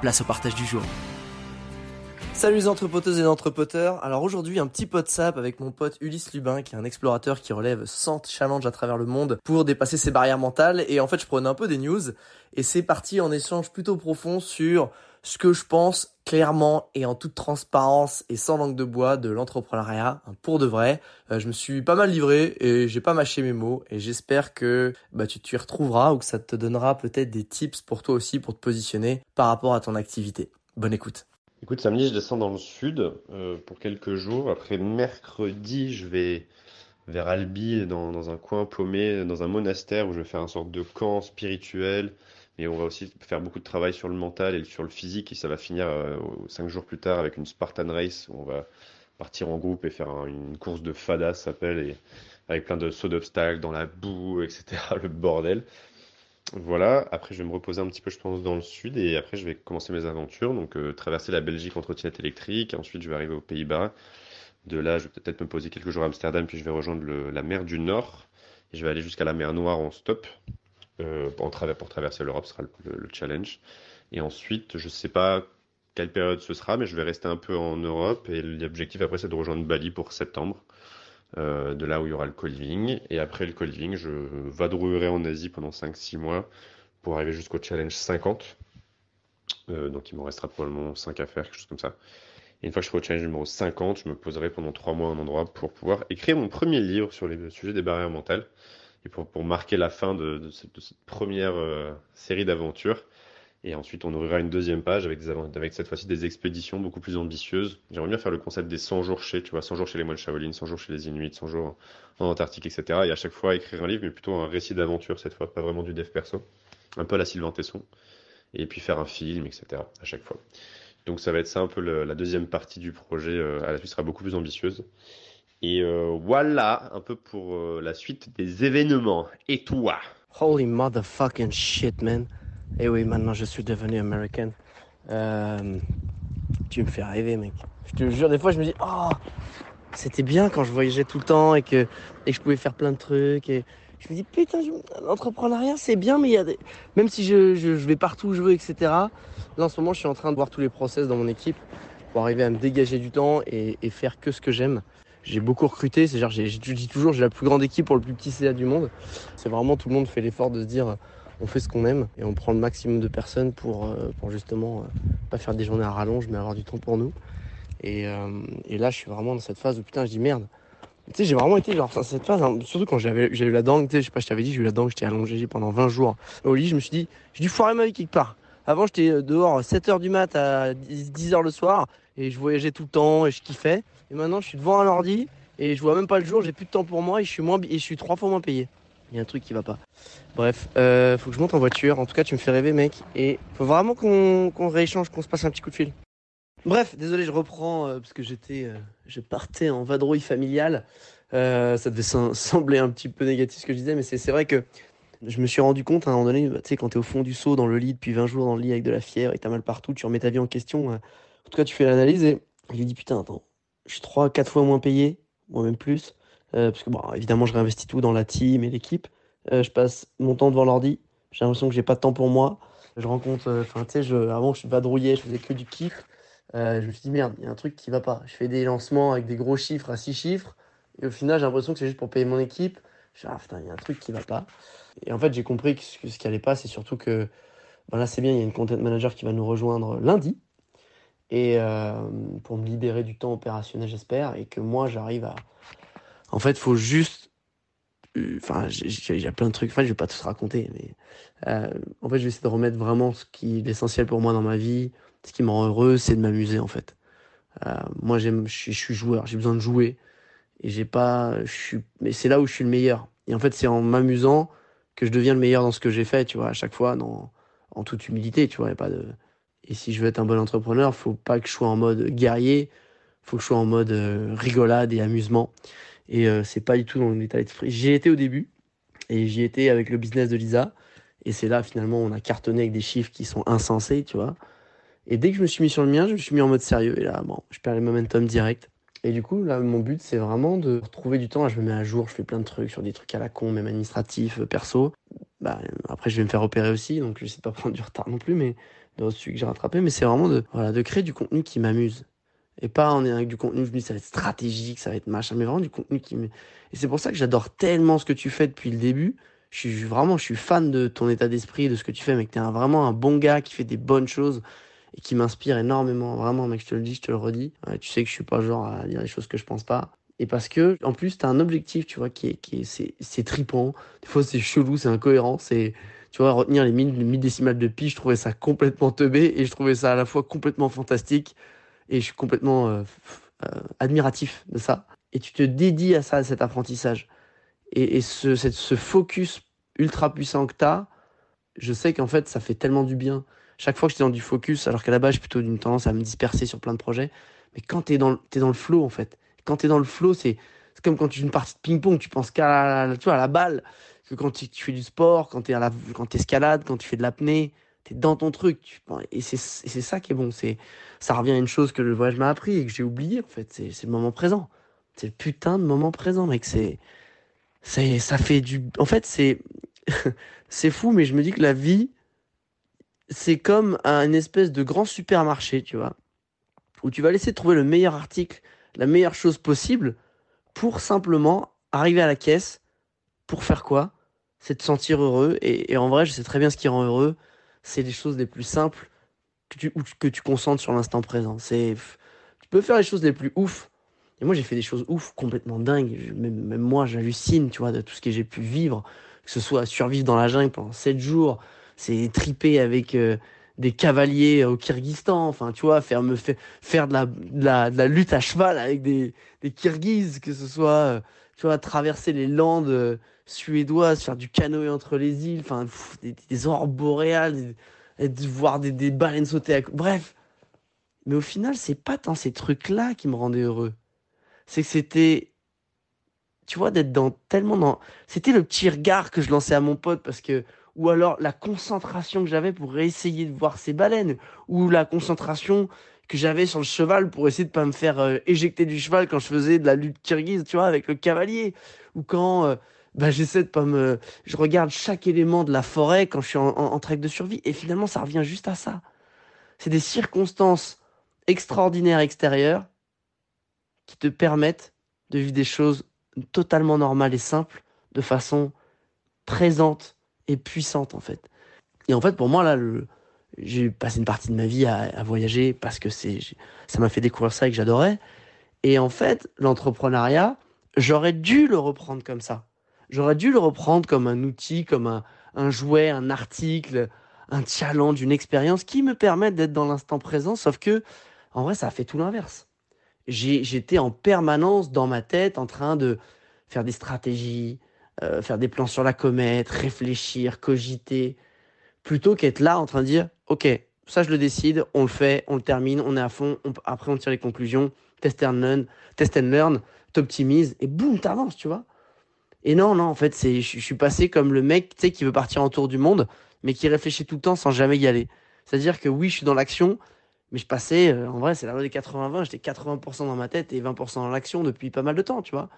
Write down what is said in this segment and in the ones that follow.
place au partage du jour. Salut les entrepoteuses et entrepoteurs. Alors aujourd'hui, un petit pot sap avec mon pote Ulysse Lubin, qui est un explorateur qui relève 100 challenges à travers le monde pour dépasser ses barrières mentales. Et en fait, je prenais un peu des news et c'est parti en échange plutôt profond sur ce que je pense clairement et en toute transparence et sans langue de bois de l'entrepreneuriat pour de vrai. Euh, je me suis pas mal livré et j'ai pas mâché mes mots et j'espère que bah, tu t'y retrouveras ou que ça te donnera peut-être des tips pour toi aussi pour te positionner par rapport à ton activité. Bonne écoute. Écoute, samedi, je descends dans le sud euh, pour quelques jours. Après mercredi, je vais vers Albi, dans, un coin paumé, dans un monastère où je vais faire une sorte de camp spirituel. Et on va aussi faire beaucoup de travail sur le mental et sur le physique. Et ça va finir euh, cinq jours plus tard avec une Spartan Race où on va partir en groupe et faire une course de fada, ça s'appelle, et avec plein de sauts d'obstacles dans la boue, etc. Le bordel. Voilà, après je vais me reposer un petit peu, je pense, dans le sud et après je vais commencer mes aventures. Donc euh, traverser la Belgique en trottinette électrique, ensuite je vais arriver aux Pays-Bas. De là, je vais peut-être me poser quelques jours à Amsterdam, puis je vais rejoindre la mer du Nord. Et je vais aller jusqu'à la mer Noire en stop. Euh, pour traverser l'Europe sera le, challenge. Et ensuite, je ne sais pas quelle période ce sera, mais je vais rester un peu en Europe. Et l'objectif après, c'est de rejoindre Bali pour septembre. Euh, de là où il y aura le co-living. Et après le co-living, je vadrouillerai en Asie pendant 5-6 mois pour arriver jusqu'au challenge 50. Euh, donc il m'en restera probablement 5 à faire, quelque chose comme ça. Et une fois que je serai au challenge numéro 50, je me poserai pendant 3 mois à un endroit pour pouvoir écrire mon premier livre sur les sujets des barrières mentales. Et pour, pour marquer la fin de, cette, première euh, série d'aventures. Et ensuite, on ouvrira une deuxième page avec, des, avec cette fois-ci des expéditions beaucoup plus ambitieuses. J'aimerais bien faire le concept des 100 jours chez, tu vois, 100 jours chez les moines Shaolin, 100 jours chez les Inuits, 100 jours en Antarctique, etc. Et à chaque fois écrire un livre, mais plutôt un récit d'aventure cette fois, pas vraiment du dev perso. Un peu à la Sylvain Tesson. Et puis faire un film, etc. à chaque fois. Donc ça va être ça un peu la deuxième partie du projet. Euh, à la suite sera beaucoup plus ambitieuse. Et euh, voilà un peu pour euh, la suite des événements. Et toi? Holy motherfucking shit, man. Eh oui, maintenant je suis devenu américain. Euh, tu me fais rêver, mec. Je te jure, des fois je me dis, oh, c'était bien quand je voyageais tout le temps et que, et que je pouvais faire plein de trucs. Et je me dis, putain, l'entrepreneuriat c'est bien, mais il y a des... même si je, je, vais partout où je veux, etc. Là en ce moment, je suis en train de voir tous les process dans mon équipe pour arriver à me dégager du temps et, et faire que ce que j'aime. J'ai beaucoup recruté, c'est genre, je dis toujours, j'ai la plus grande équipe pour le plus petit CA du monde. C'est vraiment tout le monde fait l'effort de se dire, on fait ce qu'on aime et on prend le maximum de personnes pour, euh, pour justement euh, pas faire des journées à rallonge mais avoir du temps pour nous. Euh, et, là, je suis vraiment dans cette phase où putain, je dis merde. Tu sais, j'ai vraiment été genre dans cette phase, hein, surtout quand j'avais eu la dent, tu sais, je sais pas, je t'avais dit, j'ai eu la dent, j'étais allongé pendant 20 jours au lit, je me suis dit, j'ai dû foirer ma vie quelque part. Avant, j'étais dehors 7h du mat à 10h le soir et je voyageais tout le temps et je kiffais. Et maintenant, je suis devant un ordi et je vois même pas le jour, j'ai plus de temps pour moi et je suis, moins, et je suis trois fois moins payé. Il y a un truc qui va pas. Bref, euh, faut que je monte en voiture. En tout cas, tu me fais rêver, mec. Et faut vraiment qu'on rééchange, qu'on se passe un petit coup de fil. Bref, désolé, je reprends euh, parce que j'étais, euh, je partais en vadrouille familiale. ça devait sembler un petit peu négatif ce que je disais, mais c'est vrai que je me suis rendu compte à un moment donné, bah, tu sais, quand t'es au fond du seau, dans le lit depuis 20 jours, dans le lit avec de la fièvre et t'as mal partout, tu remets ta vie en question. En tout cas, tu fais l'analyse et je lui dis putain, attends, je suis 3 4 fois moins payé, moi même plus. Euh, parce que bon, évidemment, je réinvestis tout dans la team et l'équipe. Euh, je passe mon temps devant l'ordi. J'ai l'impression que j'ai pas de temps pour moi. Je rencontre, euh, enfin, tu sais, avant, je vadrouillais, je faisais que du kiff. je me suis dit, merde, il y a un truc qui va pas. Je fais des lancements avec des gros chiffres à 6 chiffres. Et au final, j'ai l'impression que c'est juste pour payer mon équipe. Je dis, ah putain, il y a un truc qui va pas. Et en fait, j'ai compris que ce qui allait pas, c'est surtout que Ben là, c'est bien, il y a une content manager qui va nous rejoindre lundi. Et euh, pour me libérer du temps opérationnel, j'espère. Et que moi, j'arrive à. En fait, il faut juste. euh, Enfin, j'ai j'ai plein de trucs. Enfin, je vais pas tout raconter. Mais euh, en fait, je vais essayer de remettre vraiment ce qui est l'essentiel pour moi dans ma vie. Ce qui me rend heureux, c'est de m'amuser, en fait. Moi, j'aime, je suis, joueur. J'ai besoin de jouer. Et j'ai pas. Je mais c'est là où je suis le meilleur. Et en fait, c'est en m'amusant que je deviens le meilleur dans ce que j'ai fait, tu vois, à chaque fois, dans, en toute humilité, tu vois, y a pas de. Et si je veux être un bon entrepreneur, faut pas que je sois en mode guerrier, faut que je sois en mode euh, rigolade et amusement. Et euh, c'est pas du tout dans l'état d'esprit. J'y étais au début, et j'y étais avec le business de Lisa. Et c'est là, finalement, on a cartonné avec des chiffres qui sont insensés, tu vois. Et dès que je me suis mis sur le mien, je me suis mis en mode sérieux. Et là, bon, je perds le momentum direct. Et du coup, là, mon but, c'est vraiment de retrouver du temps. Je me mets à jour, je fais plein de trucs sur des trucs à la con, même administratifs, euh, perso. Bah, après, je vais me faire opérer aussi, donc je sais pas prendre du retard non plus, mais dans celui que j'ai rattrapé. Mais c'est vraiment de, voilà, de créer du contenu qui m'amuse. Et pas en avec du contenu, je ça va être stratégique, ça va être machin, mais vraiment du contenu qui me... Et c'est pour ça que j'adore tellement ce que tu fais depuis le début. Je suis vraiment, je suis fan de ton état d'esprit, de ce que tu fais, mec. T'es un, vraiment un bon gars qui fait des bonnes choses et qui m'inspire énormément. Vraiment, mec, je te le dis, je te le redis. Ouais, tu sais que je suis pas genre à dire les choses que je pense pas. Et parce que, en plus, t'as un objectif, tu vois, qui est, qui est, c'est, c'est tripant. Des fois, c'est chelou, c'est incohérent, c'est, tu vois, retenir les 1000, les 1000 décimales de pi, je trouvais ça complètement teubé et je trouvais ça à la fois complètement fantastique et je suis complètement euh, euh, admiratif de ça. Et tu te dédies à ça, à cet apprentissage. Et, et ce, cette, ce focus ultra puissant que t'as, je sais qu'en fait, ça fait tellement du bien. Chaque fois que j'étais dans du focus, alors qu'à la base, j'ai plutôt une tendance à me disperser sur plein de projets, mais quand t'es dans, le- dans le flow, en fait. Quand t'es dans le flow, c'est comme quand tu joues une partie de ping-pong, tu penses qu'à la, tu à la balle. Que quand tu, tu fais du sport, quand à la, quand tu fais de l'apnée, t'es dans ton truc. Tu, et c'est ça qui est bon. C'est, ça revient à une chose que le voyage m'a appris et que j'ai oublié, en fait. C'est le moment présent. C'est le putain de moment présent, mec. C'est, ça fait du, en fait, c'est, c'est fou, mais je me dis que la vie, c'est comme un espèce de grand supermarché, tu vois, où tu vas laisser trouver le meilleur article, la meilleure chose possible, pour simplement arriver à la caisse, pour faire quoi? C'est te sentir heureux. Et, en vrai, je sais très bien ce qui rend heureux. C'est les choses les plus simples que tu, que tu concentres sur l'instant présent. C'est, tu peux faire les choses les plus ouf. Et moi, j'ai fait des choses ouf, complètement dingues. Même, même moi, j'hallucine, tu vois, de tout ce que j'ai pu vivre. Que ce soit survivre dans la jungle pendant 7 jours, c'est triper avec euh, des cavaliers au Kyrgyzstan. Enfin, tu vois, faire, me faire, de, la, la, lutte à cheval avec des, des Kirghizes, que ce soit, euh, tu vois, traverser les landes euh, suédoises, faire du canoë entre les îles, enfin, des, des aurores boréales, voir des, des baleines sauter à... Bref. Mais au final, c'est pas tant ces trucs-là qui me rendaient heureux. C'est que c'était, tu vois, d'être dans tellement dans... C'était le petit regard que je lançais à mon pote parce que... Ou alors la concentration que j'avais pour essayer de voir ces baleines. Ou la concentration que j'avais sur le cheval pour essayer de pas me faire euh, éjecter du cheval quand je faisais de la lutte kirghize, tu vois, avec le cavalier. Ou quand euh, bah, j'essaie de pas me... Je regarde chaque élément de la forêt quand je suis en, de survie. Et finalement, ça revient juste à ça. C'est des circonstances extraordinaires extérieures qui te permettent de vivre des choses totalement normales et simples de façon présente puissante en fait. Et en fait pour moi là le j'ai passé une partie de ma vie à, voyager parce que c'est ça m'a fait découvrir ça et que j'adorais. Et en fait, l'entrepreneuriat, j'aurais dû le reprendre comme ça. J'aurais dû le reprendre comme un outil, comme un, un jouet, un article, un challenge, une expérience qui me permettent d'être dans l'instant présent. Sauf que, en vrai, ça a fait tout l'inverse. J'étais en permanence dans ma tête en train de faire des stratégies, euh, faire des plans sur la comète, réfléchir, cogiter, plutôt qu'être là en train de dire, OK, ça je le décide, on le fait, on le termine, on est à fond, on- après on tire les conclusions, test and learn, test and learn, t'optimises, et boum, t'avances, tu vois. Et non, non, en fait, c'est, je suis passé comme le mec, tu qui veut partir en tour du monde, mais qui réfléchit tout le temps sans jamais y aller. C'est-à-dire que oui, je suis dans l'action, mais je passais, euh, en vrai, c'est la loi des 80-20, j'étais 80% dans ma tête et 20% dans l'action depuis pas mal de temps, tu vois.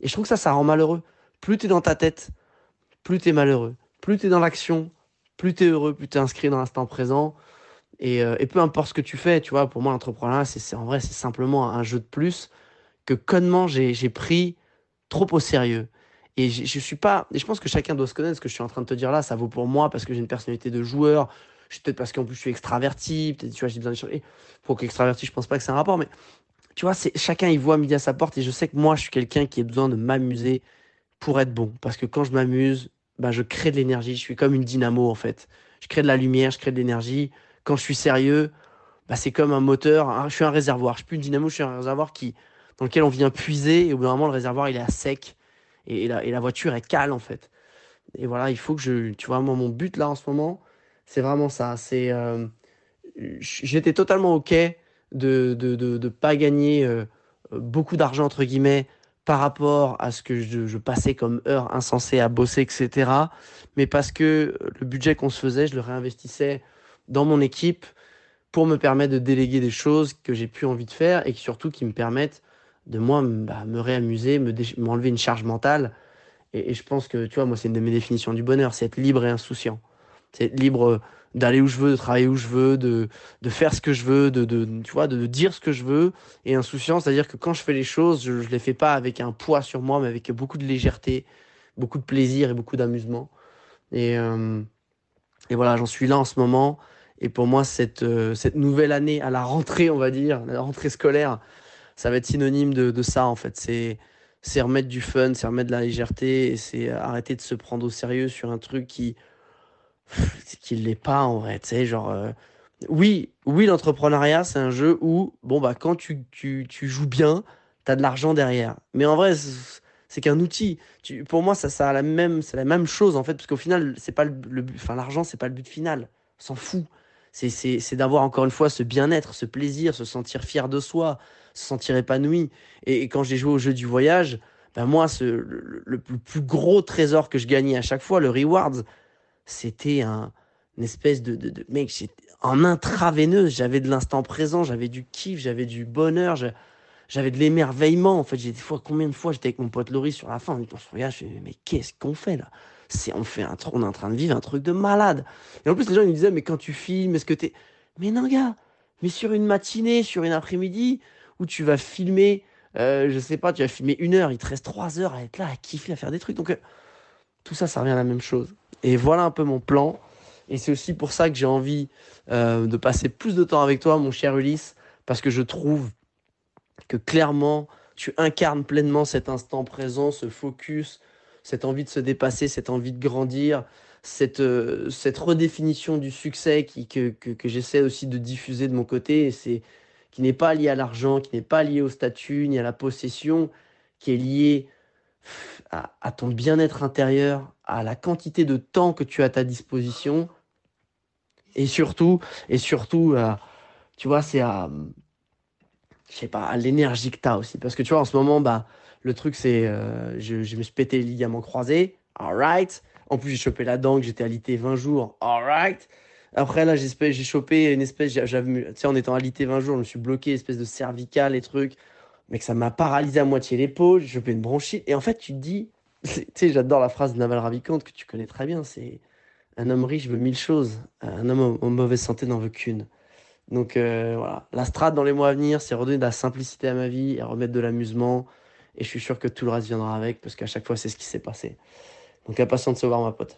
Et je trouve que ça, ça rend malheureux. Plus t'es dans ta tête, plus t'es malheureux. Plus t'es dans l'action, plus t'es heureux, plus t'es inscrit dans l'instant présent. Et, euh, et peu importe ce que tu fais, tu vois, pour moi, l'entrepreneuriat, c'est, en vrai, c'est simplement un jeu de plus que connement j'ai, pris trop au sérieux. Et je, suis pas, et je pense que chacun doit se connaître. Ce que je suis en train de te dire là, ça vaut pour moi parce que j'ai une personnalité de joueur. peut-être parce qu'en plus je suis extraverti, peut-être tu vois, j'ai besoin d'échanger. Pour qu'extraverti, je pense pas que c'est un rapport, mais tu vois, chacun il voit midi à sa porte et je sais que moi je suis quelqu'un qui a besoin de m'amuser pour être bon. Parce que quand je m'amuse, bah, je crée de l'énergie. Je suis comme une dynamo en fait. Je crée de la lumière, je crée de l'énergie. Quand je suis sérieux, bah, c'est comme un moteur. Je suis un réservoir. Je suis plus une dynamo, je suis un réservoir qui, dans lequel on vient puiser. Et au bout d'un moment, le réservoir il est à sec et, la, voiture est cale en fait. Et voilà, il faut que je. Tu vois, moi, mon but là en ce moment, c'est vraiment ça. C'est. Euh, j'étais totalement OK de ne de, de, pas gagner euh, beaucoup d'argent, entre guillemets, par rapport à ce que je, passais comme heure insensée à bosser, etc. Mais parce que le budget qu'on se faisait, je le réinvestissais dans mon équipe pour me permettre de déléguer des choses que j'ai plus envie de faire et surtout qui me permettent de moi bah, me réamuser, m'enlever une charge mentale. Et, je pense que, tu vois, moi, c'est une de mes définitions du bonheur, c'est être libre et insouciant. C'est libre d'aller où je veux, de travailler où je veux, de, de faire ce que je veux, de, de, tu vois, de dire ce que je veux. Et insouciant, c'est-à-dire que quand je fais les choses, je ne les fais pas avec un poids sur moi, mais avec beaucoup de légèreté, beaucoup de plaisir et beaucoup d'amusement. Et, euh, et voilà, j'en suis là en ce moment. Et pour moi, cette, euh, cette nouvelle année, à la rentrée, on va dire, la rentrée scolaire, ça va être synonyme de, de ça, en fait. C'est, c'est remettre du fun, c'est remettre de la légèreté, et c'est arrêter de se prendre au sérieux sur un truc qui, qu'il l'est pas en vrai, tu sais, genre euh, oui, oui l'entrepreneuriat c'est un jeu où bon bah quand tu, tu, tu joues bien, tu as de l'argent derrière. Mais en vrai c'est qu'un outil. Pour moi ça ça la même c'est la même chose en fait parce qu'au final c'est pas le, l'argent c'est pas le but final. On s'en fout. C'est c'est d'avoir encore une fois ce bien-être, ce plaisir, se sentir fier de soi, se sentir épanoui. Et, quand j'ai joué au jeu du voyage, ben moi ce, le, plus gros trésor que je gagnais à chaque fois, le rewards, c'était un, une espèce de, de, mec, en intraveineuse, j'avais de l'instant présent, j'avais du kiff, j'avais du bonheur, j'avais de l'émerveillement. En fait, j'ai des fois, combien de fois j'étais avec mon pote Laurie sur la fin, on se regarde, je mais qu'est-ce qu'on fait là? On fait un on est en train de vivre un truc de malade. Et en plus, les gens ils me disaient, mais quand tu filmes, est-ce que t'es, mais non gars, mais sur une matinée, sur une après-midi, où tu vas filmer, euh, je sais pas, tu vas filmer une heure, il te reste trois heures à être là, à kiffer, à faire des trucs. Donc, euh, tout ça, ça revient à la même chose. Et voilà un peu mon plan. Et c'est aussi pour ça que j'ai envie euh, de passer plus de temps avec toi, mon cher Ulysse, parce que je trouve que clairement, tu incarnes pleinement cet instant présent, ce focus, cette envie de se dépasser, cette envie de grandir, cette, euh, redéfinition du succès que j'essaie aussi de diffuser de mon côté, et c'est qui n'est pas lié à l'argent, qui n'est pas lié au statut, ni à la possession, qui est lié à, ton bien-être intérieur, à la quantité de temps que tu as à ta disposition, et surtout, et surtout, euh, tu vois, c'est à, je sais pas, à l'énergie que tu as aussi. Parce que tu vois, en ce moment, bah, le truc, c'est, euh, je, me suis pété les ligaments croisés, alright. En plus, j'ai chopé la dent, que j'étais alité 20 jours, alright. Après, là, j'ai chopé une espèce, tu sais, en étant alité 20 jours, je me suis bloqué, espèce de cervical et trucs mais que ça m'a paralysé à moitié l'épaule, j'ai chopé une bronchite. Et en fait, tu te dis, tu sais, j'adore la phrase de Naval Ravikant que tu connais très bien, c'est un homme riche veut mille choses, un homme en mauvaise santé n'en veut qu'une. Donc euh, voilà, la strate dans les mois à venir, c'est redonner de la simplicité à ma vie et remettre de l'amusement. Et je suis sûr que tout le reste viendra avec, parce qu'à chaque fois, c'est ce qui s'est passé. Donc impatient de se voir, ma pote.